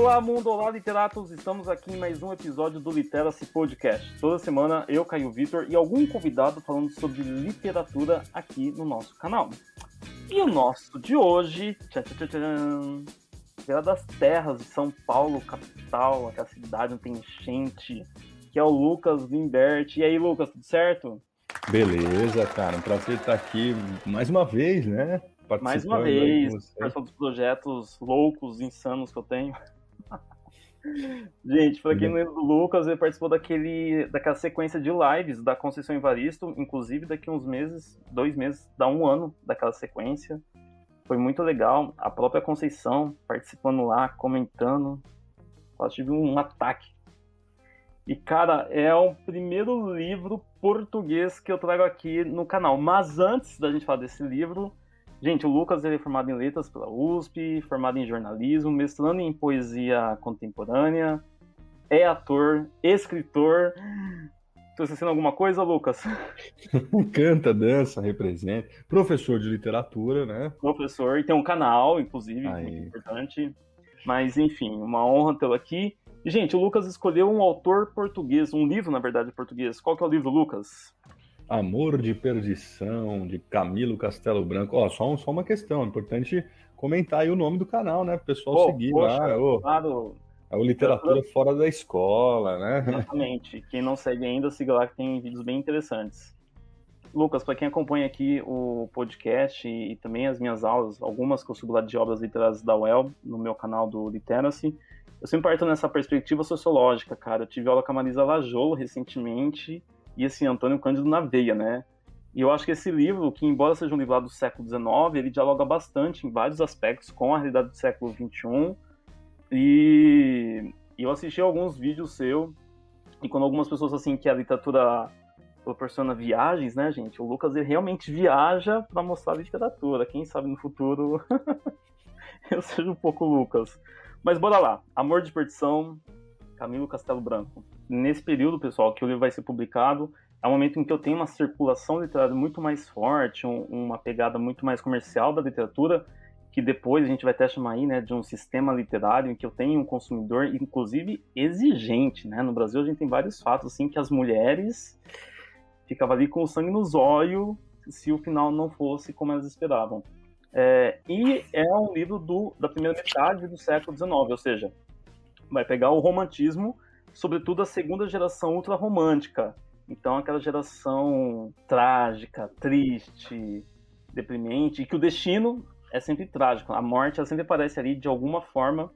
Olá, mundo! Olá, literatos! Estamos aqui em mais um episódio do Literacy Podcast. Toda semana eu, Caio Vitor e algum convidado falando sobre literatura aqui no nosso canal. E o nosso de hoje, tchan, tchan, tchan, tchan, das terras de São Paulo, capital, aquela cidade onde tem enchente, que é o Lucas Limbert. E aí, Lucas, tudo certo? Beleza, cara. Um prazer estar aqui mais uma vez, né? Mais uma vez, participando dos projetos loucos, insanos que eu tenho. Gente, para quem não lembra do Lucas, ele participou daquele, daquela sequência de lives da Conceição Evaristo, inclusive daqui uns meses, dois meses, dá um ano daquela sequência. Foi muito legal. A própria Conceição participando lá, comentando. Quase tive um ataque. E, cara, é o primeiro livro português que eu trago aqui no canal. Mas antes da gente falar desse livro, Gente, o Lucas ele é formado em letras pela USP, formado em jornalismo, mestrando em poesia contemporânea, é ator, escritor. Estou esquecendo alguma coisa, Lucas? Canta, dança, representa. Professor de literatura, né? Professor, e tem um canal, inclusive, Aí. muito importante. Mas, enfim, uma honra tê-lo aqui. E, gente, o Lucas escolheu um autor português, um livro, na verdade, português. Qual que é o livro, Lucas? Amor de Perdição, de Camilo Castelo Branco. Ó, só, só uma questão, é importante comentar aí o nome do canal, né? Para o pessoal seguir poxa, lá. Claro. É o Literatura Fora da Escola, né? Exatamente. Quem não segue ainda, siga lá que tem vídeos bem interessantes. Lucas, para quem acompanha aqui o podcast e, e, também as minhas aulas, algumas que eu subo lá de obras literárias da UEL, no meu canal do Literacy, eu sempre parto nessa perspectiva sociológica, cara. Eu tive aula com a Marisa Lajolo recentemente, e esse Antônio Cândido na veia, né? E eu acho que esse livro, que embora seja um livro lá do século XIX, ele dialoga bastante em vários aspectos com a realidade do século XXI. E, e eu assisti alguns vídeos seu, e quando algumas pessoas assim que a literatura proporciona viagens, né, gente? O Lucas ele realmente viaja para mostrar a literatura. Quem sabe no futuro eu seja um pouco Lucas. Mas bora lá. Amor de Perdição, Camilo Castelo Branco. Nesse período, pessoal, que o livro vai ser publicado, é um momento em que eu tenho uma circulação literária muito mais forte, um, uma pegada muito mais comercial da literatura, que depois a gente vai até chamar aí, né, de um sistema literário em que eu tenho um consumidor, inclusive exigente, né? No Brasil a gente tem vários fatos assim que as mulheres ficavam ali com o sangue nos olhos se o final não fosse como elas esperavam. É, e é um livro do, da primeira metade do século XIX, ou seja, vai pegar o romantismo, sobretudo a segunda geração ultra-romântica. Então, aquela geração trágica, triste, deprimente, e que o destino é sempre trágico. A morte ela sempre aparece ali de alguma forma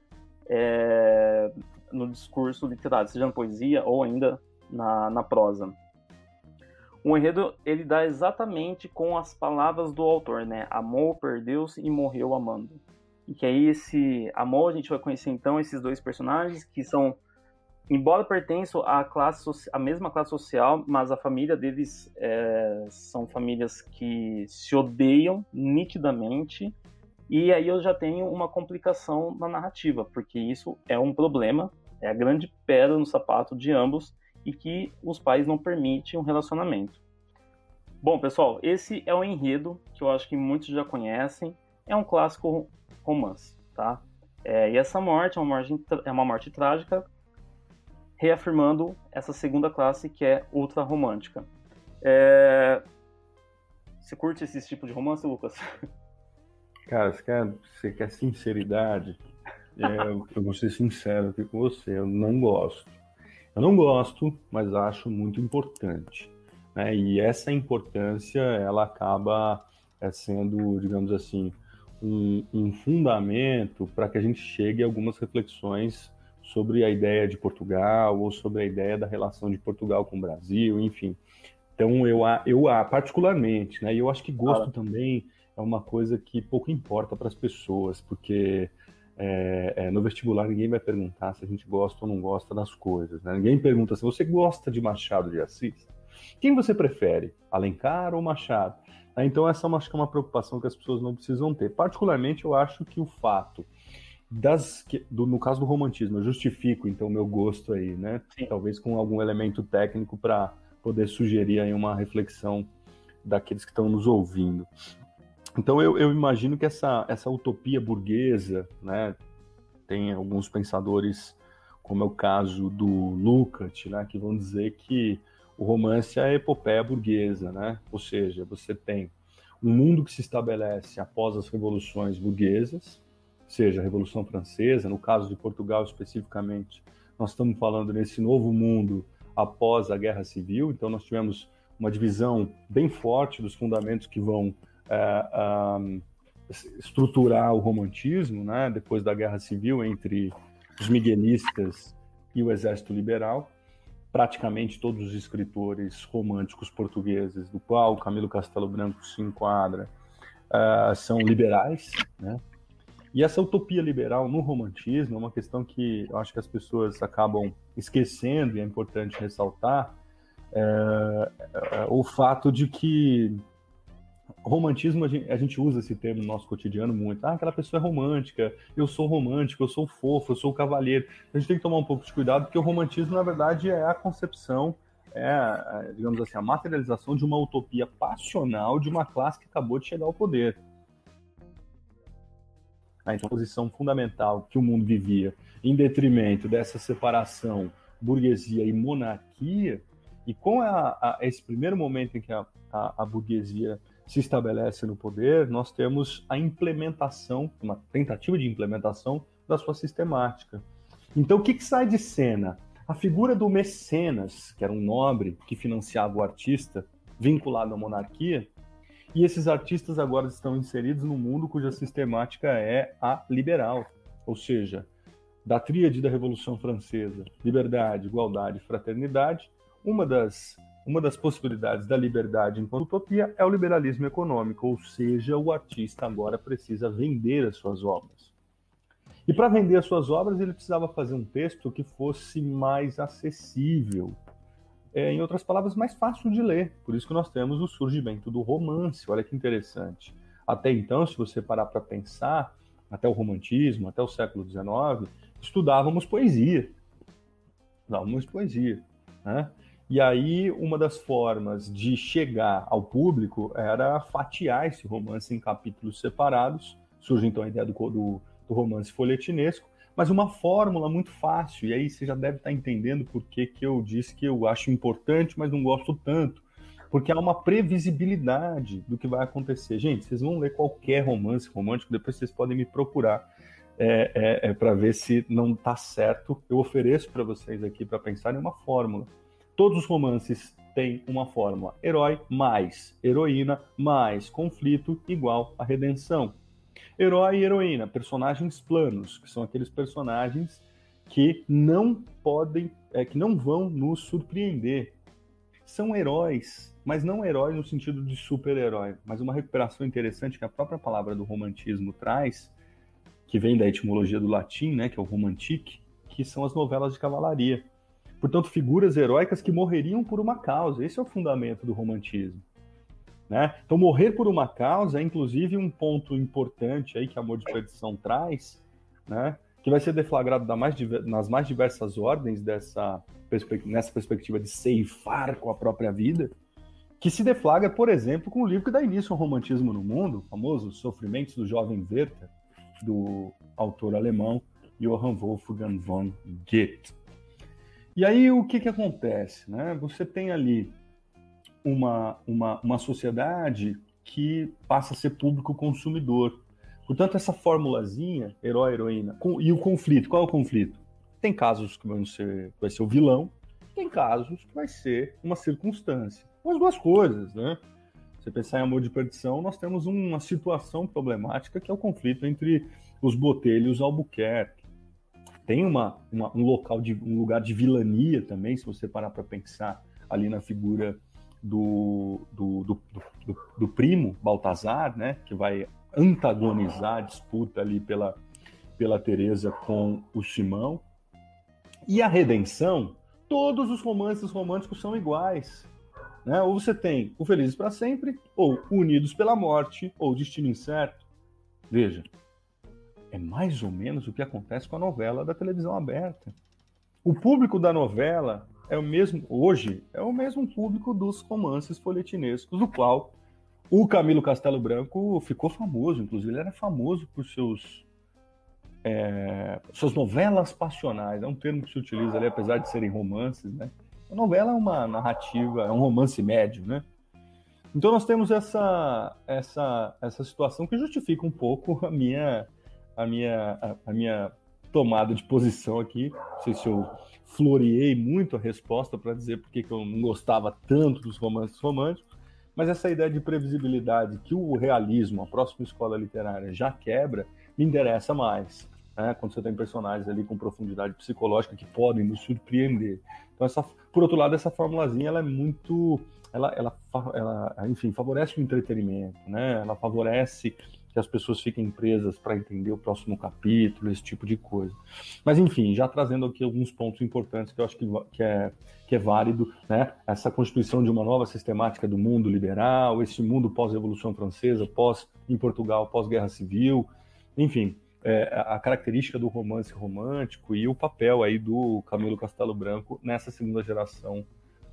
é, no discurso literário, seja na poesia ou ainda na, na prosa. O enredo ele dá exatamente com as palavras do autor, né? Amou, perdeu-se e morreu amando. E que aí esse amor, a gente vai conhecer então esses dois personagens que são, embora pertençam à classe, à mesma classe social, mas a família deles é, são famílias que se odeiam nitidamente. E aí eu já tenho uma complicação na narrativa, porque isso é um problema, é a grande pedra no sapato de ambos e que os pais não permitem um relacionamento. Bom, pessoal, esse é o enredo que eu acho que muitos já conhecem. É um clássico romance, tá? É, e essa morte é uma morte, é uma morte trágica, reafirmando essa segunda classe que é ultra romântica. É... Você curte esse tipo de romance, Lucas? Cara, você quer, você quer sinceridade? É, eu vou ser sincero aqui com você, eu não gosto. Eu não gosto, mas acho muito importante. Né? E essa importância, ela acaba é, sendo, digamos assim, um, um fundamento para que a gente chegue a algumas reflexões sobre a ideia de Portugal ou sobre a ideia da relação de Portugal com o Brasil, enfim. Então eu eu particularmente, né? Eu acho que gosto ah. também é uma coisa que pouco importa para as pessoas, porque é, é, no vestibular ninguém vai perguntar se a gente gosta ou não gosta das coisas, né? Ninguém pergunta se você gosta de Machado de Assis. Quem você prefere, Alencar ou Machado? Então, essa é uma, é uma preocupação que as pessoas não precisam ter. Particularmente, eu acho que o fato das do, no caso do romantismo, eu justifico então o meu gosto aí, né? Sim. Talvez com algum elemento técnico para poder sugerir aí uma reflexão daqueles que estão nos ouvindo. Então eu, eu imagino que essa, essa utopia burguesa, né, Tem alguns pensadores, como é o caso do Lukács, né, que vão dizer que o romance é a epopeia burguesa, né? Ou seja, você tem um mundo que se estabelece após as revoluções burguesas, seja a Revolução Francesa, no caso de Portugal especificamente, nós estamos falando nesse novo mundo após a Guerra Civil, então nós tivemos uma divisão bem forte dos fundamentos que vão é, estruturar o romantismo, né, depois da Guerra Civil, entre os miguelistas e o Exército Liberal. Praticamente todos os escritores românticos portugueses, do qual Camilo Castelo Branco se enquadra, uh, são liberais, né? E essa utopia liberal no romantismo é uma questão que eu acho que as pessoas acabam esquecendo e é importante ressaltar é, é, o fato de que romantismo, a gente, a gente, usa esse termo no nosso cotidiano muito. Ah, aquela pessoa é romântica, eu sou romântico, eu sou fofo, eu sou cavalheiro. A gente tem que tomar um pouco de cuidado, porque o romantismo, na verdade, é a concepção, é, digamos assim, a materialização de uma utopia passional de uma classe que acabou de chegar ao poder. Né? Então, a posição fundamental que o mundo vivia em detrimento dessa separação burguesia e monarquia, e com a, a, esse primeiro momento em que a, a, burguesia se estabelece no poder, nós temos a implementação, uma tentativa de implementação da sua sistemática. Então, o que, que sai de cena? A figura do mecenas, que era um nobre que financiava o artista, vinculado à monarquia, e esses artistas agora estão inseridos num mundo cuja sistemática é a liberal, ou seja, da tríade da Revolução Francesa, liberdade, igualdade fraternidade, uma das, uma das possibilidades da liberdade enquanto utopia é o liberalismo econômico, ou seja, o artista agora precisa vender as suas obras. E para vender as suas obras, ele precisava fazer um texto que fosse mais acessível, é, em outras palavras, mais fácil de ler. Por isso que nós temos o surgimento do romance. Olha que interessante. Até então, se você parar para pensar, até o romantismo, até o século XIX, estudávamos poesia. Estudávamos poesia. Né? E aí, uma das formas de chegar ao público era fatiar esse romance em capítulos separados. Surge então a ideia do, do, do romance folhetinesco, mas uma fórmula muito fácil. E aí você já deve estar entendendo por que, que eu disse que eu acho importante, mas não gosto tanto. Porque há uma previsibilidade do que vai acontecer. Gente, vocês vão ler qualquer romance romântico, depois vocês podem me procurar é, é, é para ver se não está certo. Eu ofereço para vocês aqui para pensar em uma fórmula. Todos os romances têm uma fórmula: herói mais heroína mais conflito igual a redenção. Herói e heroína, personagens planos, que são aqueles personagens que não podem, é, que não vão nos surpreender. São heróis, mas não heróis no sentido de super-herói, mas uma recuperação interessante que a própria palavra do romantismo traz, que vem da etimologia do latim, né, que é o romantique, que são as novelas de cavalaria. Portanto, figuras heróicas que morreriam por uma causa. Esse é o fundamento do romantismo. Né? Então, morrer por uma causa é, inclusive, um ponto importante aí que Amor de Perdição traz, né? que vai ser deflagrado mais, nas mais diversas ordens dessa nessa perspectiva de ceifar com a própria vida, que se deflagra, por exemplo, com o livro que dá início ao romantismo no mundo, o famoso Sofrimentos do Jovem Werther, do autor alemão Johann Wolfgang von Goethe. E aí o que, que acontece? Né? Você tem ali uma, uma, uma sociedade que passa a ser público consumidor. Portanto, essa formulazinha, herói, heroína, com, e o conflito, qual é o conflito? Tem casos que vão ser, vai ser o vilão, tem casos que vai ser uma circunstância. As duas coisas, né? Você pensar em amor de perdição, nós temos uma situação problemática que é o conflito entre os Botelho e os Albuquerque. Tem uma, uma, um local de um lugar de vilania também, se você parar para pensar ali na figura do, do, do, do, do primo Baltazar, né, que vai antagonizar a disputa ali pela, pela Teresa com o Simão. E a redenção, todos os romances românticos são iguais. Né? Ou você tem o Felizes para Sempre, ou Unidos pela Morte, ou Destino Incerto. Veja, é mais ou menos o que acontece com a novela da televisão aberta. O público da novela é o mesmo, hoje, é o mesmo público dos romances folhetinescos, do qual o Camilo Castelo Branco ficou famoso, inclusive ele era famoso por seus é, suas novelas passionais, é um termo que se utiliza ali, apesar de serem romances, né? A novela é uma narrativa, é um romance médio, né? Então nós temos essa, essa, essa situação que justifica um pouco a minha, a minha, a, a minha tomada de posição aqui. Não sei se eu floreei muito a resposta para dizer por que eu não gostava tanto dos romances românticos, mas essa ideia de previsibilidade que o realismo, a próxima escola literária, já quebra, me interessa mais. Né? Quando você tem personagens ali com profundidade psicológica que podem nos surpreender. Então, essa, por outro lado, essa formulazinha ela é muito. Ela, ela, ela, enfim, favorece o entretenimento, né? Ela favorece que as pessoas fiquem presas para entender o próximo capítulo, esse tipo de coisa. Mas, enfim, já trazendo aqui alguns pontos importantes que eu acho que, que, é, que é válido, né? Essa constituição de uma nova sistemática do mundo liberal, esse mundo pós-Revolução Francesa, pós, em Portugal, pós-Guerra Civil, enfim, é, a característica do romance romântico e o papel aí do Camilo Castelo Branco nessa segunda geração,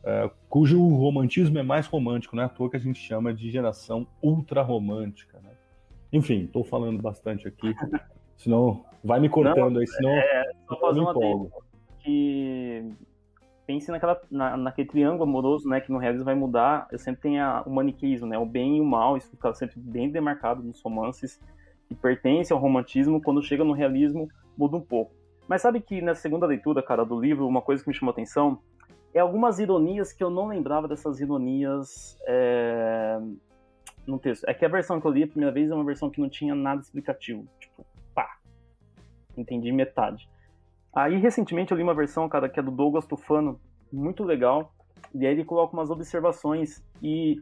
é, cujo romantismo é mais romântico, não é à toa que a gente chama de geração ultra-romântica, né? Enfim, estou falando bastante aqui, senão vai me cortando não, aí, senão é, só fazer uma empolgo. que pense naquela, na, naquele triângulo amoroso, né, que no realismo vai mudar, eu sempre tenho a, o maniqueísmo, né, o bem e o mal, isso fica sempre bem demarcado nos romances, que pertence ao romantismo, quando chega no realismo, muda um pouco. Mas sabe que na segunda leitura, cara, do livro, uma coisa que me chamou atenção é algumas ironias que eu não lembrava dessas ironias é, no texto. É que a versão que eu li a primeira vez é uma versão que não tinha nada explicativo. Tipo, pá. Entendi metade. Aí, recentemente, eu li uma versão, cara, que é do Douglas Tufano, muito legal. E aí ele coloca umas observações. E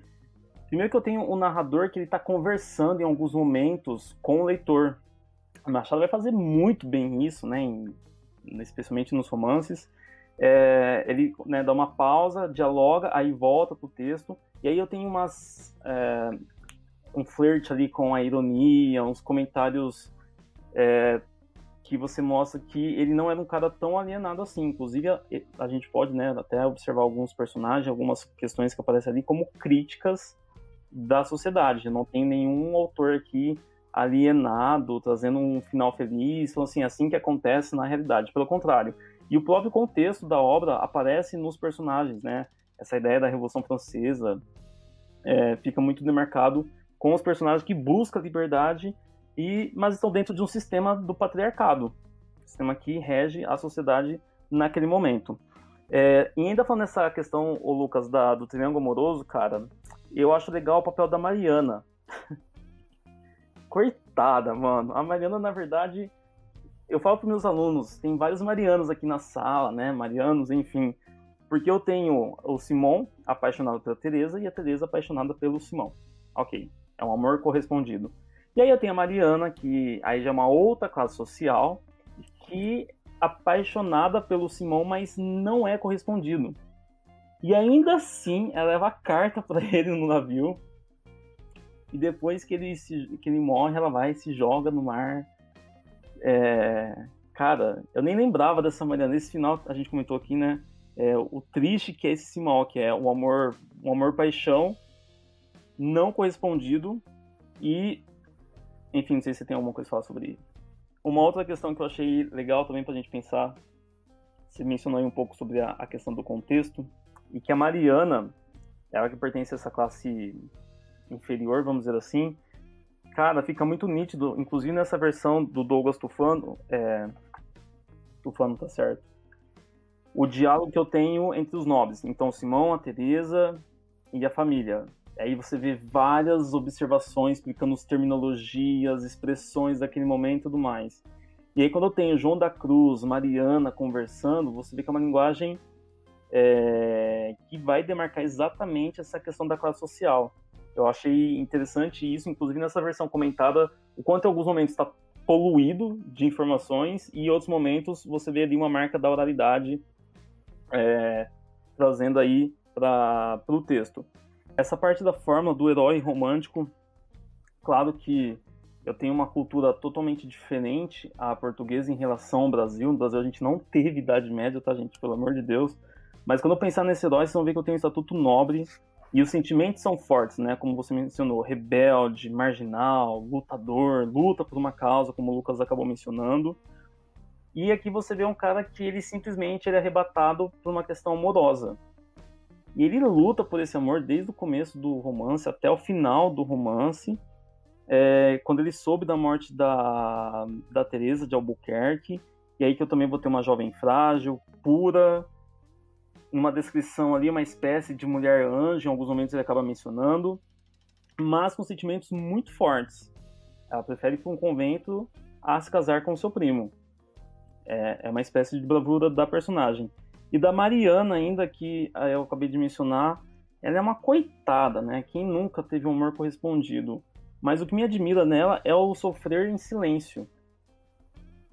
primeiro que eu tenho o um narrador que ele tá conversando em alguns momentos com o leitor. O Machado vai fazer muito bem isso, né? Em, especialmente nos romances. É, ele né, dá uma pausa, dialoga, aí volta pro texto. E aí eu tenho umas. É, um flerte ali com a ironia, uns comentários é, que você mostra que ele não era um cara tão alienado assim. Inclusive, a, a, gente pode né, até observar alguns personagens, algumas questões que aparecem ali como críticas da sociedade. Não tem nenhum autor aqui alienado, trazendo um final feliz, então, assim, assim que acontece na realidade. Pelo contrário. E o próprio contexto da obra aparece nos personagens, né? essa ideia da Revolução Francesa é, fica muito demarcado com os personagens que buscam liberdade e mas estão dentro de um sistema do patriarcado, sistema que rege a sociedade naquele momento. É, e ainda falando nessa questão, o Lucas, da, do triângulo amoroso, cara, eu acho legal o papel da Mariana. Coitada, mano. A Mariana, na verdade, eu falo para meus alunos, tem vários Marianos aqui na sala, né? Marianos, enfim. Porque eu tenho o Simon apaixonado pela Teresa e a Teresa apaixonada pelo Simão. Ok, é um amor correspondido. E aí eu tenho a Mariana, que aí já é uma outra classe social, que apaixonada pelo Simão, mas não é correspondido. E ainda assim, ela leva a carta para ele no navio. E depois que ele, se, que ele morre, ela vai se joga no mar. É... Cara, eu nem lembrava dessa Mariana. Nesse final, a gente comentou aqui, né? é, o triste que é esse Simão, que é o amor, um amor paixão não correspondido e enfim, não sei se você tem alguma coisa a falar sobre isso. Uma outra questão que eu achei legal também para a gente pensar, você mencionou aí um pouco sobre a, a, questão do contexto, e que a Mariana, ela que pertence a essa classe inferior, vamos dizer assim, cara, fica muito nítido, inclusive nessa versão do Douglas Tufano, é, Tufano tá certo, o diálogo que eu tenho entre os nobres. Então, Simão, a Teresa e a família. Aí você vê várias observações explicando as terminologias, expressões daquele momento e tudo mais. E aí quando eu tenho João da Cruz, Mariana conversando, você vê que é uma linguagem é, que vai demarcar exatamente essa questão da classe social. Eu achei interessante isso, inclusive nessa versão comentada, o quanto em alguns momentos está poluído de informações e em outros momentos você vê ali uma marca da oralidade é, trazendo aí para o texto. Essa parte da forma do herói romântico, claro que eu tenho uma cultura totalmente diferente à portuguesa em relação ao Brasil. No Brasil a gente não teve Idade Média, tá, gente? Pelo amor de Deus. Mas quando eu pensar nesse herói, vocês vão ver que eu tenho um estatuto nobre E os sentimentos são fortes, né? Como você mencionou, rebelde, marginal, lutador, luta por uma causa, como o Lucas acabou mencionando. E aqui você vê um cara que ele simplesmente ele é arrebatado por uma questão amorosa. E ele luta por esse amor desde o começo do romance até o final do romance. É, quando ele soube da morte da, da Teresa de Albuquerque, e aí que eu também vou ter uma jovem frágil, pura, uma descrição ali, uma espécie de mulher anjo, em alguns momentos ele acaba mencionando, mas com sentimentos muito fortes. Ela prefere ir para um convento a se casar com seu primo. É, é uma espécie de bravura da personagem. E da Mariana, ainda que ah, eu acabei de mencionar, ela é uma coitada, né? Quem nunca teve um amor correspondido? Mas o que me admira nela é o sofrer em silêncio.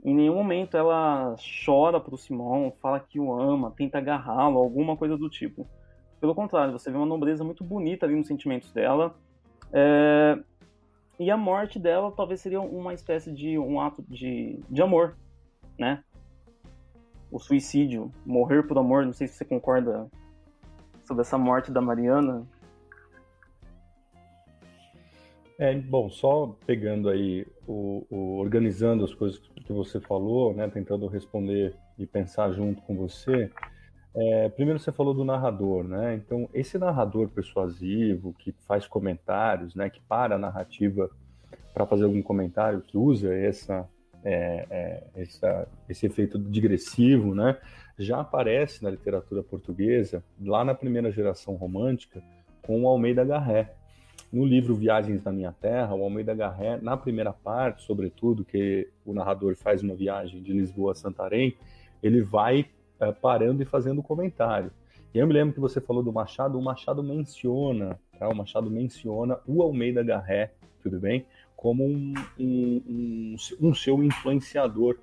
Em nenhum momento ela chora pro Simão, fala que o ama, tenta agarrá-lo, alguma coisa do tipo. Pelo contrário, você vê uma nobreza muito bonita ali nos sentimentos dela. É... E a morte dela talvez seria uma espécie de um ato de, de amor, né? o suicídio, morrer por amor, não sei se você concorda sobre essa morte da Mariana. É, bom, só pegando aí, o, o, organizando as coisas que você falou, né, tentando responder e pensar junto com você. É, primeiro você falou do narrador, né? Então esse narrador persuasivo que faz comentários, né, que para a narrativa para fazer algum comentário, que usa essa é, é, essa, esse efeito digressivo, né, já aparece na literatura portuguesa lá na primeira geração romântica com o Almeida Garré. No livro Viagens da Minha Terra, o Almeida Garré, na primeira parte, sobretudo, que o narrador faz uma viagem de Lisboa a Santarém, ele vai é, parando e fazendo comentário. E eu me lembro que você falou do Machado, o Machado menciona, tá? o Machado menciona o Almeida Garré, tudo bem? como um, um, um, um seu influenciador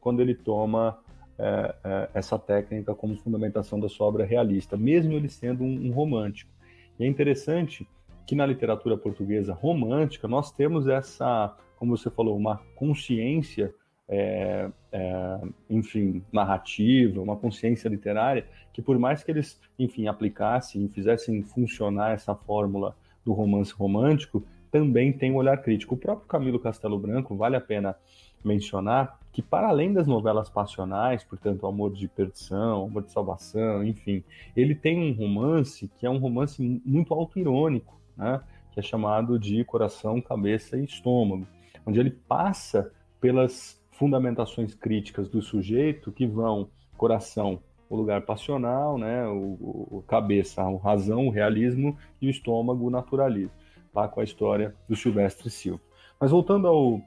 quando ele toma é, é, essa técnica como fundamentação da sua obra realista, mesmo ele sendo um, um, romântico. E é interessante que na literatura portuguesa romântica nós temos essa, como você falou, uma consciência, é, é enfim, narrativa, uma consciência literária, que por mais que eles, enfim, aplicassem e fizessem funcionar essa fórmula do romance romântico, também tem um olhar crítico. O próprio Camilo Castelo Branco, vale a pena mencionar que, para além das novelas passionais, portanto, Amor de Perdição, Amor de Salvação, enfim, ele tem um romance que é um romance muito autoirônico, né? que é chamado de Coração, Cabeça e Estômago, onde ele passa pelas fundamentações críticas do sujeito que vão coração, o lugar passional, né, o, o cabeça, a razão, o realismo e o estômago, o naturalismo lá com a história do Silvestre Silva. Mas voltando ao,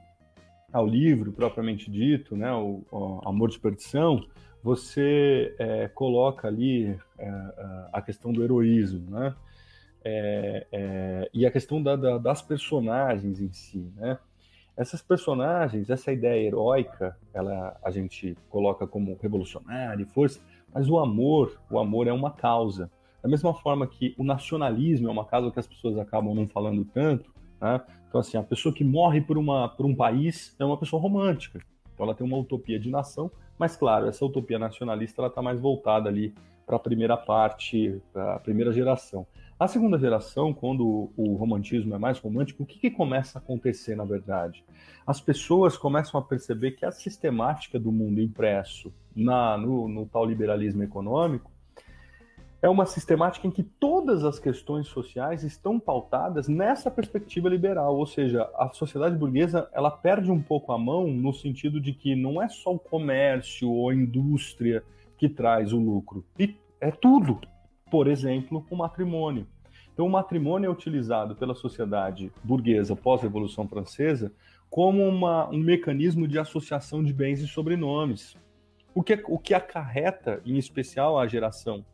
ao livro propriamente dito, né, o, o Amor de Perdição, você é, coloca ali é, a questão do heroísmo, né? É, é, e a questão da, da, das personagens em si, né? Essas personagens, essa ideia heróica, ela a gente coloca como revolucionária, força, mas o amor, o amor é uma causa. Da mesma forma que o nacionalismo é uma causa que as pessoas acabam não falando tanto, né? Então, assim, a pessoa que morre por, uma, por um país é uma pessoa romântica. Então, ela tem uma utopia de nação, mas, claro, essa utopia nacionalista ela está mais voltada ali para a primeira parte, para a primeira geração. A segunda geração, quando o romantismo é mais romântico, o que, que começa a acontecer, na verdade? As pessoas começam a perceber que a sistemática do mundo impresso na, no, no tal liberalismo econômico é uma sistemática em que todas as questões sociais estão pautadas nessa perspectiva liberal, ou seja, a sociedade burguesa ela perde um pouco a mão no sentido de que não é só o comércio ou a indústria que traz o lucro, é tudo. Por exemplo, o matrimônio. Então, o matrimônio é utilizado pela sociedade burguesa pós-revolução francesa como uma, um mecanismo de associação de bens e sobrenomes, o que, o que acarreta, em especial, a geração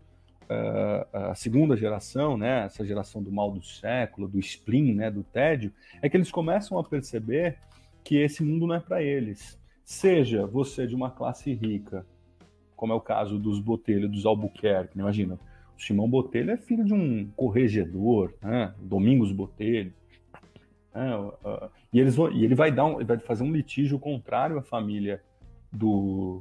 a segunda geração, né, essa geração do mal do século, do spleen, né, do tédio, é que eles começam a perceber que esse mundo não é para eles. Seja você de uma classe rica, como é o caso dos Botelho, dos Albuquerque, né? imagina, o Simão Botelho é filho de um corregedor, né, Domingos Botelho, né, e, eles vão, e ele vai, dar um, ele vai fazer um litígio contrário à família do,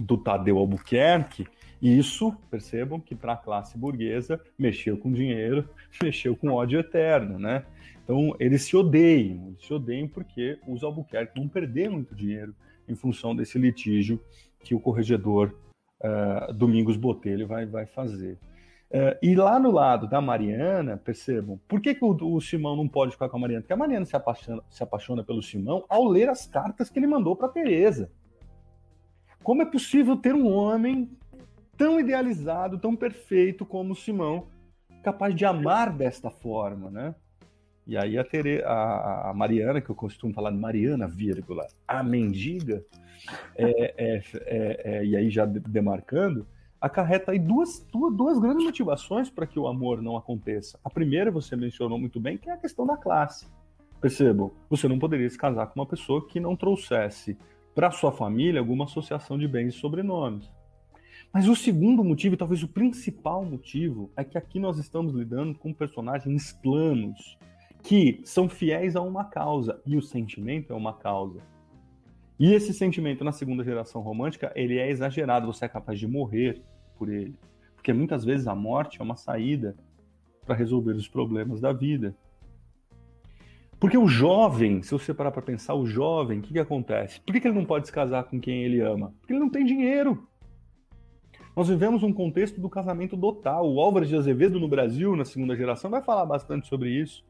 do Tadeu Albuquerque, Isso, percebam que para a classe burguesa mexeu com dinheiro, mexeu com ódio eterno, né? Então eles se odeiam, eles se odeiam porque os Albuquerque vão perder muito dinheiro em função desse litígio que o corregedor uh, Domingos Botelho vai, vai fazer. Uh, e lá no lado da Mariana, percebam, por que, que o, o, Simão não pode ficar com a Mariana? Porque a Mariana se apaixona, se apaixona pelo Simão ao ler as cartas que ele mandou para Teresa. Como é possível ter um homem tão idealizado, tão perfeito como o Simão, capaz de amar desta forma, né? E aí a, Tere, a, a Mariana, que eu costumo falar Mariana, vírgula, a mendiga, é, é, é, é, e aí já demarcando, acarreta aí duas, duas, duas grandes motivações para que o amor não aconteça. A primeira, você mencionou muito bem, que é a questão da classe. Percebam, você não poderia se casar com uma pessoa que não trouxesse para sua família alguma associação de bens e sobrenomes. Mas o segundo motivo, e talvez o principal motivo, é que aqui nós estamos lidando com personagens planos, que são fiéis a uma causa, e o sentimento é uma causa. E esse sentimento na segunda geração romântica, ele é exagerado, você é capaz de morrer por ele. Porque muitas vezes a morte é uma saída para resolver os problemas da vida. Porque o jovem, se você parar para pensar, o jovem, o que, que acontece? Por que, que ele não pode se casar com quem ele ama? Porque ele não tem dinheiro. Nós vivemos um contexto do casamento dotal. O Álvares de Azevedo no Brasil, na segunda geração, vai falar bastante sobre isso.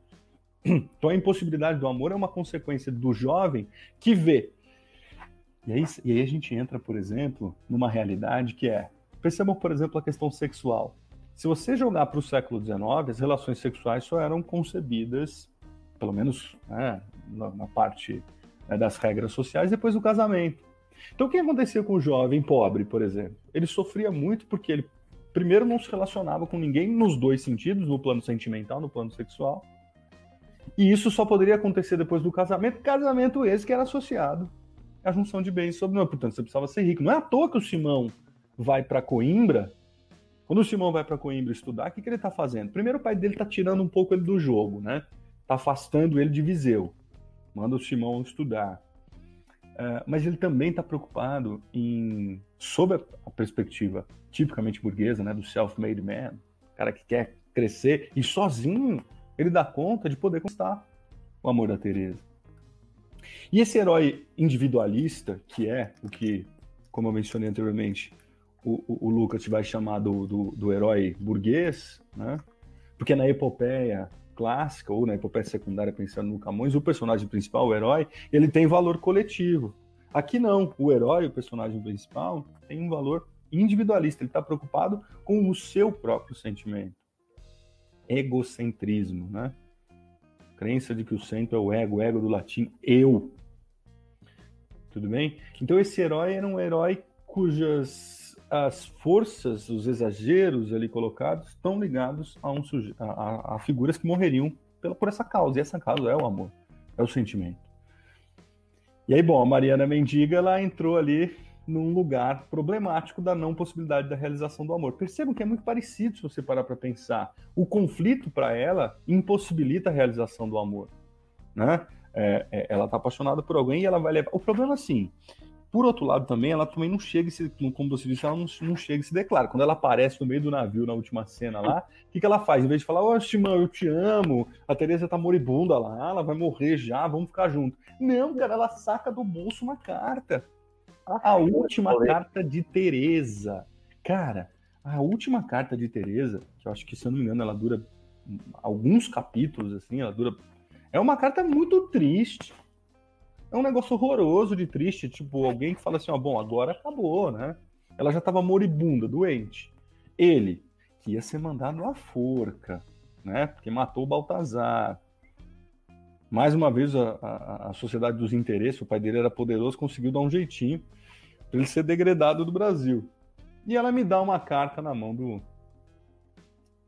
Então a impossibilidade do amor é uma consequência do jovem que vê. E aí, e aí a gente entra, por exemplo, numa realidade que é. Percebam, por exemplo, a questão sexual. Se você jogar para o século XIX, as relações sexuais só eram concebidas, pelo menos né, na, na, parte né, das regras sociais, depois do casamento. Então, o que acontecia com o jovem pobre, por exemplo? Ele sofria muito porque ele, primeiro, não se relacionava com ninguém nos dois sentidos, no plano sentimental, no plano sexual. E isso só poderia acontecer depois do casamento, casamento esse que era associado à junção de bens sobre não. Portanto, você precisava ser rico. Não é à toa que o Simão vai para Coimbra. Quando o Simão vai para Coimbra estudar, o que, que ele está fazendo? Primeiro, o pai dele está tirando um pouco ele do jogo, né? Está afastando ele de Viseu. Manda o Simão estudar. Uh, mas ele também está preocupado em, sob a perspectiva tipicamente burguesa, né, do self-made man, cara que quer crescer e sozinho ele dá conta de poder conquistar o amor da Teresa. E esse herói individualista, que é o que, como eu mencionei anteriormente, o, o, o Lucas vai chamar do, do, do, herói burguês, né? Porque na epopeia clássica, ou na epopeia secundária, pensando no Camões, o personagem principal, o herói, ele tem valor coletivo. Aqui não, o herói, o personagem principal, tem um valor individualista, ele está preocupado com o seu próprio sentimento egocentrismo, né? Crença de que o centro é o ego, o ego do latim eu. Tudo bem? Então esse herói era um herói cujas as forças, os exageros ali colocados estão ligados a, um a, a, a figuras que morreriam pela, por essa causa. E essa causa é o amor, é o sentimento. E aí, bom, a Mariana Mendiga, ela entrou ali num lugar problemático da não possibilidade da realização do amor. Percebam que é muito parecido se você parar para pensar. O conflito para ela impossibilita a realização do amor, né? É, é, ela está apaixonada por alguém e ela vai levar. O problema é assim. Por outro lado, também, ela também não chega se, como você disse, ela não, não chega e se declara. Quando ela aparece no meio do navio na última cena lá, o que, que ela faz? Em vez de falar, ô, Timão, eu te amo, a Teresa tá moribunda lá, ela vai morrer já, vamos ficar junto. Não, cara, ela saca do bolso uma carta. A última carta de Teresa. Cara, a última carta de Teresa, que eu acho que, se eu não me engano, ela dura alguns capítulos, assim, ela dura. É uma carta muito triste. É um negócio horroroso de triste, tipo, alguém que fala assim, ó, bom, agora acabou, né? Ela já estava moribunda, doente. Ele, que ia ser mandado à forca, né? Porque matou o Baltazar. Mais uma vez, a, a, a sociedade dos interesses, o pai dele era poderoso, conseguiu dar um jeitinho para ele ser degradado do Brasil. E ela me dá uma carta na mão do,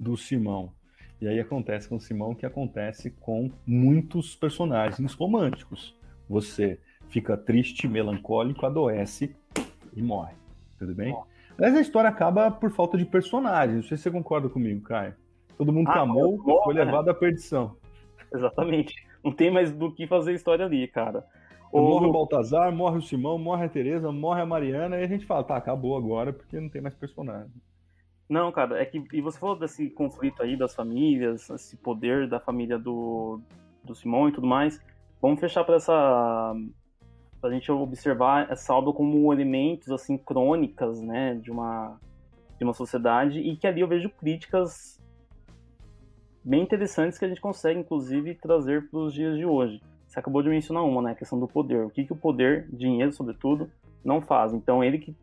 do Simão. E aí acontece com o Simão o que acontece com muitos personagens românticos. Você fica triste, melancólico, adoece e morre. Tudo bem? Mas a história acaba por falta de personagens. Não sei se você concorda comigo, Caio. Todo mundo que ah, amou foi né? levado à perdição. Exatamente. Não tem mais do que fazer história ali, cara. morre o Baltazar, morre o Simão, morre a Tereza, morre a Mariana, e a gente fala, tá, acabou agora, porque não tem mais personagem. Não, cara, é que e você falou desse conflito aí das famílias, esse poder da família do, do Simão e tudo mais. Vamos fechar para essa pra gente observar essa obra como elementos assim crônicas, né, de uma de uma sociedade e que ali eu vejo críticas bem interessantes que a gente consegue inclusive trazer para os dias de hoje. Você acabou de mencionar uma, né, a questão do poder. O que que o poder, dinheiro sobretudo, não faz? Então ele que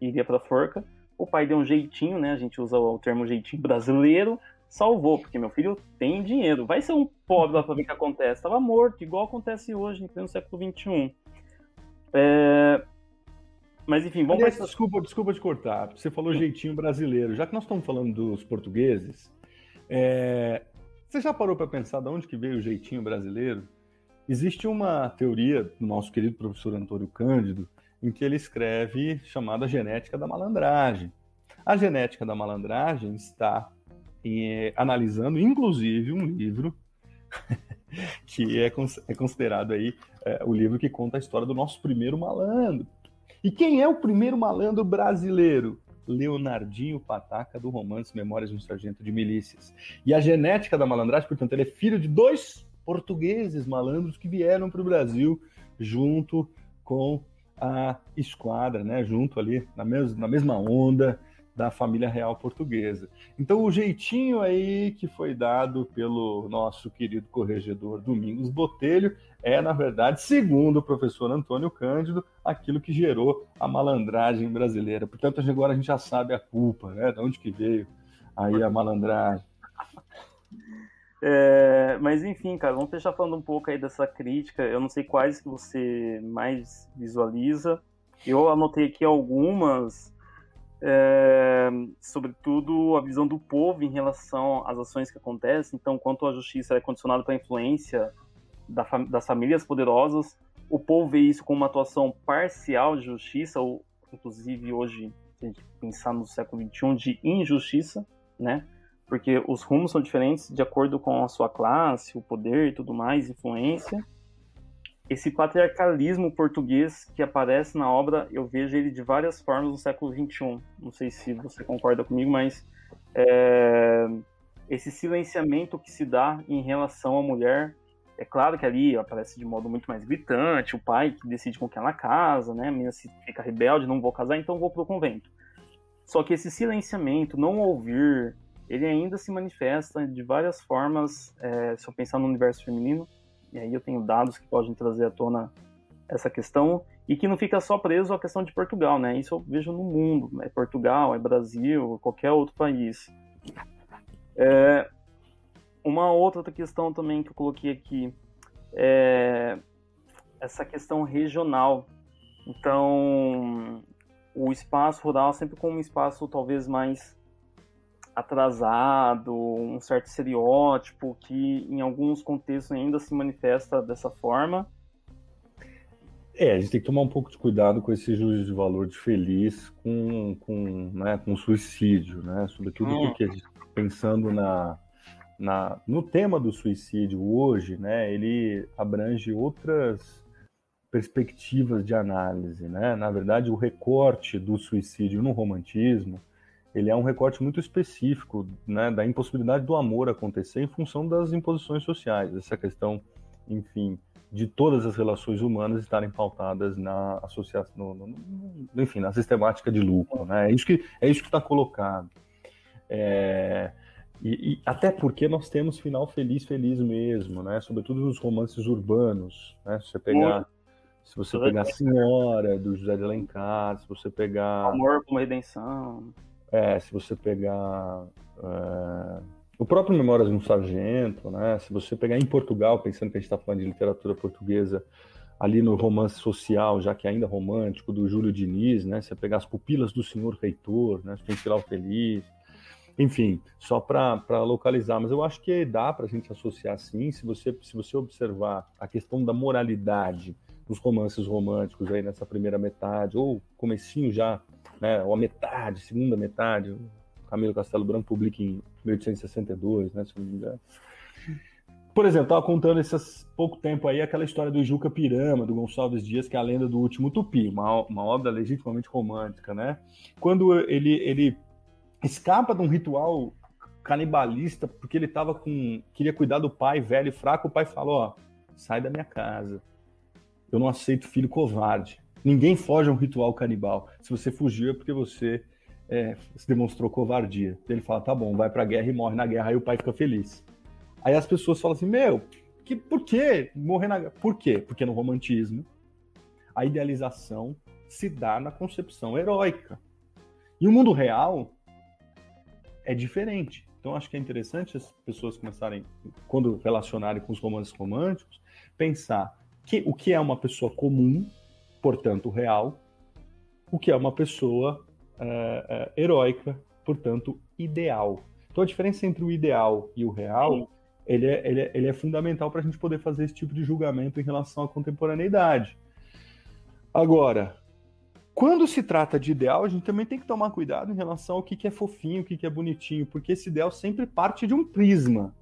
iria para a forca, o pai deu um jeitinho, né? A gente usa o termo jeitinho brasileiro, salvou, porque meu filho tem dinheiro. Vai ser um pobre lá pra ver o que acontece. Estava morto, igual acontece hoje, no século XXI. É... Mas enfim, vamos Aliás, desculpa, desculpa te cortar. Você falou jeitinho brasileiro. Já que nós estamos falando dos portugueses, é... você já parou para pensar de onde que veio o jeitinho brasileiro? Existe uma teoria do nosso querido professor Antônio Cândido, em que ele escreve chamada genética da malandragem. A genética da malandragem está em, analisando, inclusive, um livro que é, é considerado aí é, o livro que conta a história do nosso primeiro malandro. E quem é o primeiro malandro brasileiro? Leonardinho Pataca, do romance Memórias de um Sargento de Milícias. E a genética da malandragem, portanto, ele é filho de dois portugueses malandros que vieram para o Brasil junto com a esquadra, né, junto ali na, mes na mesma onda da família real portuguesa. Então, o jeitinho aí que foi dado pelo nosso querido corregedor Domingos Botelho é, na verdade, segundo o professor Antônio Cândido, aquilo que gerou a malandragem brasileira. Portanto, agora a gente já sabe a culpa, né? De onde que veio aí a malandragem. É, mas enfim, cara, vamos fechar falando um pouco aí dessa crítica. Eu não sei quais que você mais visualiza. Eu anotei aqui algumas é, sobretudo a visão do povo em relação às ações que acontecem. Então, quanto a justiça é condicionada pela influência da, das famílias poderosas, o povo vê isso como uma atuação parcial de justiça, ou inclusive hoje, se a gente pensar no século XXI, de injustiça, né? Porque os rumos são diferentes de acordo com a sua classe, o poder e tudo mais, influência esse patriarcalismo português que aparece na obra, eu vejo ele de várias formas no século XXI. Não sei se você concorda comigo, mas é, esse silenciamento que se dá em relação à mulher, é claro que ali aparece de modo muito mais gritante, o pai que decide com quem ela casa, né? A menina se fica rebelde, não vou casar, então vou pro convento. Só que esse silenciamento, não ouvir, ele ainda se manifesta de várias formas, é, se eu pensar no universo feminino, e aí eu tenho dados que podem trazer à tona essa questão, e que não fica só preso à questão de Portugal, né? Isso eu vejo no mundo, é Portugal, é Brasil, qualquer outro país. É, uma outra questão também que eu coloquei aqui é essa questão regional. Então, o espaço rural sempre como um espaço talvez mais atrasado, um certo estereótipo que em alguns contextos ainda se manifesta dessa forma. É, a gente tem que tomar um pouco de cuidado com esse juízo de valor de feliz com, com, né, com suicídio, né? Sobretudo hum. porque pensando na, na, no tema do suicídio hoje, né, ele abrange outras perspectivas de análise, né? Na verdade, o recorte do suicídio no romantismo ele é um recorte muito específico né, da impossibilidade do amor acontecer em função das imposições sociais. Essa questão, enfim, de todas as relações humanas estarem pautadas na associação, no, no, enfim, na sistemática de lucro. Né? É isso que é isso que está colocado. É, e, e, até porque nós temos final feliz, feliz mesmo, né? Sobretudo nos romances urbanos, né? Se você pegar, se você pegar Senhora do José de Alencar, se você pegar Amor como redenção, é, se você pegar é, o próprio Memórias de um Sargento, né? Se você pegar em Portugal, pensando que a gente está falando de literatura portuguesa, ali no romance social, já que ainda romântico, do Júlio Diniz, né? Você pegar as pupilas do Senhor Reitor, né? Tem final feliz. Enfim, só para localizar, mas eu acho que dá para a gente associar sim, se você, se você observar a questão da moralidade nos romances românticos aí nessa primeira metade, ou comecinho já né, ou a metade, segunda metade, Camilo Castelo Branco publica em 1862, né, se não me engano. Por exemplo, estava contando esses pouco tempo aí aquela história do Juca Pirama, do Gonçalves Dias, que é a lenda do último tupi, uma, uma obra legitimamente romântica, né? Quando ele, ele escapa de um ritual canibalista porque ele tava com queria cuidar do pai velho e fraco, o pai falou, ó, sai da minha casa. Eu não aceito filho covarde. Ninguém foge a um ritual canibal. Se você fugiu é porque você é, se demonstrou covardia. Ele fala, tá bom, vai pra guerra e morre na guerra, aí o pai fica feliz. Aí as pessoas falam assim, meu, que, por que morrer na guerra? Por quê? Porque no romantismo, a idealização se dá na concepção heróica. E o mundo real é diferente. Então, acho que é interessante as pessoas começarem, quando relacionarem com os romances românticos, pensar que, o que é uma pessoa comum, portanto real, o que é uma pessoa uh, uh, heróica, portanto ideal. Então, a diferença entre o ideal e o real, ele é, ele é, ele é fundamental para a gente poder fazer esse tipo de julgamento em relação à contemporaneidade. Agora, quando se trata de ideal, a gente também tem que tomar cuidado em relação ao que, que é fofinho, o que, que é bonitinho, porque esse ideal sempre parte de um prisma.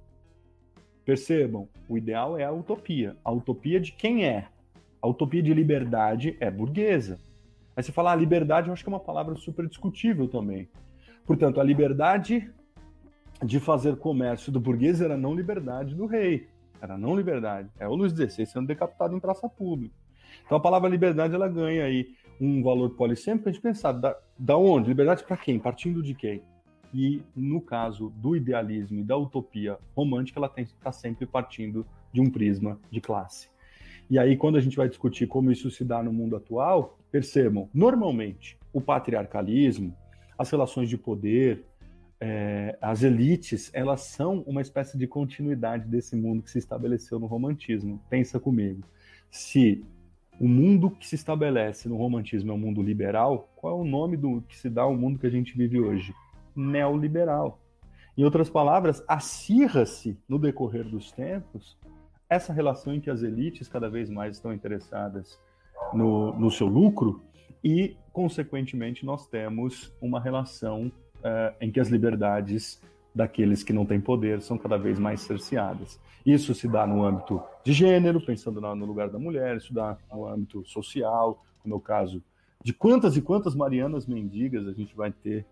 Percebam, o ideal é a utopia. A utopia de quem é? A utopia de liberdade é burguesa. Aí você fala, ah, liberdade eu acho que é uma palavra super discutível também. Portanto, a liberdade de fazer comércio do burguês era não liberdade do rei. Era não liberdade. É o Luiz XVI sendo decapitado em praça pública. Então a palavra liberdade ela ganha aí um valor polissêmico, a gente pensar da, da onde? Liberdade para quem? Partindo de quem? E no caso do idealismo e da utopia romântica, ela está sempre partindo de um prisma de classe. E aí, quando a gente vai discutir como isso se dá no mundo atual, percebam, normalmente, o patriarcalismo, as relações de poder, é, as elites, elas são uma espécie de continuidade desse mundo que se estabeleceu no romantismo. Pensa comigo. Se o mundo que se estabelece no romantismo é um mundo liberal, qual é o nome do que se dá ao mundo que a gente vive hoje? Neoliberal. Em outras palavras, acirra-se no decorrer dos tempos essa relação em que as elites cada vez mais estão interessadas no, no seu lucro e, consequentemente, nós temos uma relação uh, em que as liberdades daqueles que não têm poder são cada vez mais cerceadas. Isso se dá no âmbito de gênero, pensando no lugar da mulher, isso dá no âmbito social, como é o caso de quantas e quantas Marianas mendigas a gente vai ter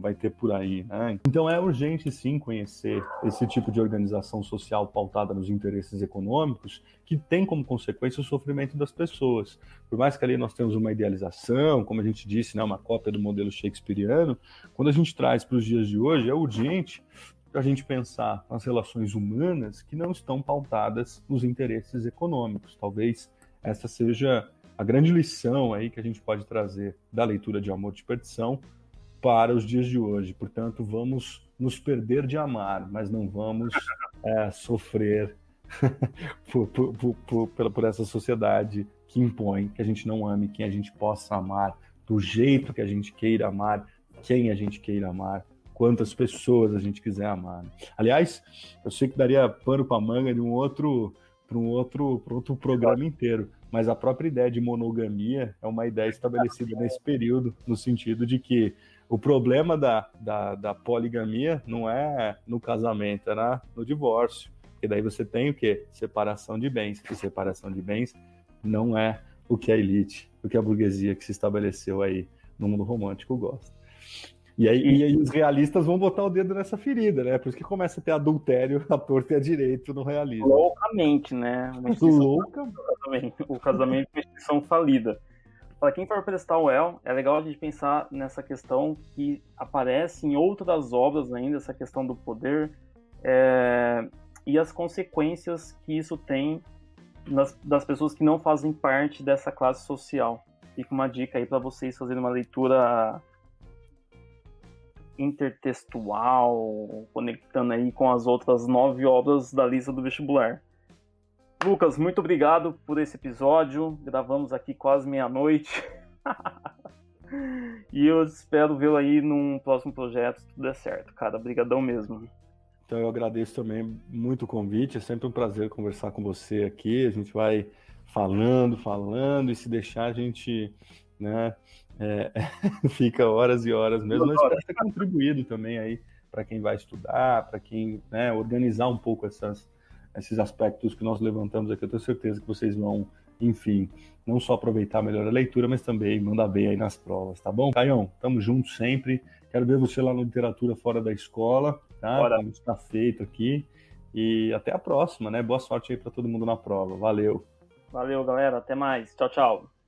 vai ter por aí, né? Então é urgente sim conhecer esse tipo de organização social pautada nos interesses econômicos, que tem como consequência o sofrimento das pessoas. Por mais que ali nós temos uma idealização, como a gente disse, né, uma cópia do modelo shakespeariano, quando a gente traz para os dias de hoje, é urgente para a gente pensar nas relações humanas que não estão pautadas nos interesses econômicos. Talvez essa seja a grande lição aí que a gente pode trazer da leitura de Amor de Perdição para os dias de hoje. Portanto, vamos nos perder de amar, mas não vamos é, sofrer por, por, por, por, essa sociedade que impõe que a gente não ame quem a gente possa amar, do jeito que a gente queira amar, quem a gente queira amar, quantas pessoas a gente quiser amar. Aliás, eu sei que daria pano para manga de um outro para um outro, outro programa inteiro, mas a própria ideia de monogamia é uma ideia estabelecida nesse período, no sentido de que o problema da, da, da poligamia não é no casamento, é no divórcio. E daí você tem o quê? Separação de bens. E separação de bens não é o que a elite, o que a burguesia que se estabeleceu aí no mundo romântico gosta. E aí, e aí, os realistas vão botar o dedo nessa ferida, né? Por isso que começa a ter adultério a torto e a direito no realismo. Loucamente, né? Louca. O casamento é uma instituição falida. Para quem for prestar o El, é legal a gente pensar nessa questão que aparece em outras obras ainda, essa questão do poder é, e as consequências que isso tem nas, das pessoas que não fazem parte dessa classe social. Fica uma dica aí para vocês fazerem uma leitura intertextual, conectando aí com as outras nove obras da lista do vestibular. Lucas, muito obrigado por esse episódio. Gravamos aqui quase meia-noite. e eu espero vê-lo aí num próximo projeto, se tudo der certo, cara. Obrigadão mesmo. Então eu agradeço também muito o convite. É sempre um prazer conversar com você aqui. A gente vai falando, falando, e se deixar a gente né, é, fica horas e horas mesmo, mas espero ter contribuído também aí para quem vai estudar, para quem né, organizar um pouco essas, esses aspectos que nós levantamos aqui. Eu tenho certeza que vocês vão, enfim, não só aproveitar melhor a leitura, mas também mandar bem aí nas provas, tá bom? Caião, tamo junto sempre. Quero ver você lá no Literatura Fora da Escola, tá? Bora. Como está feito aqui. E até a próxima, né? Boa sorte aí para todo mundo na prova. Valeu. Valeu, galera. Até mais. Tchau, tchau.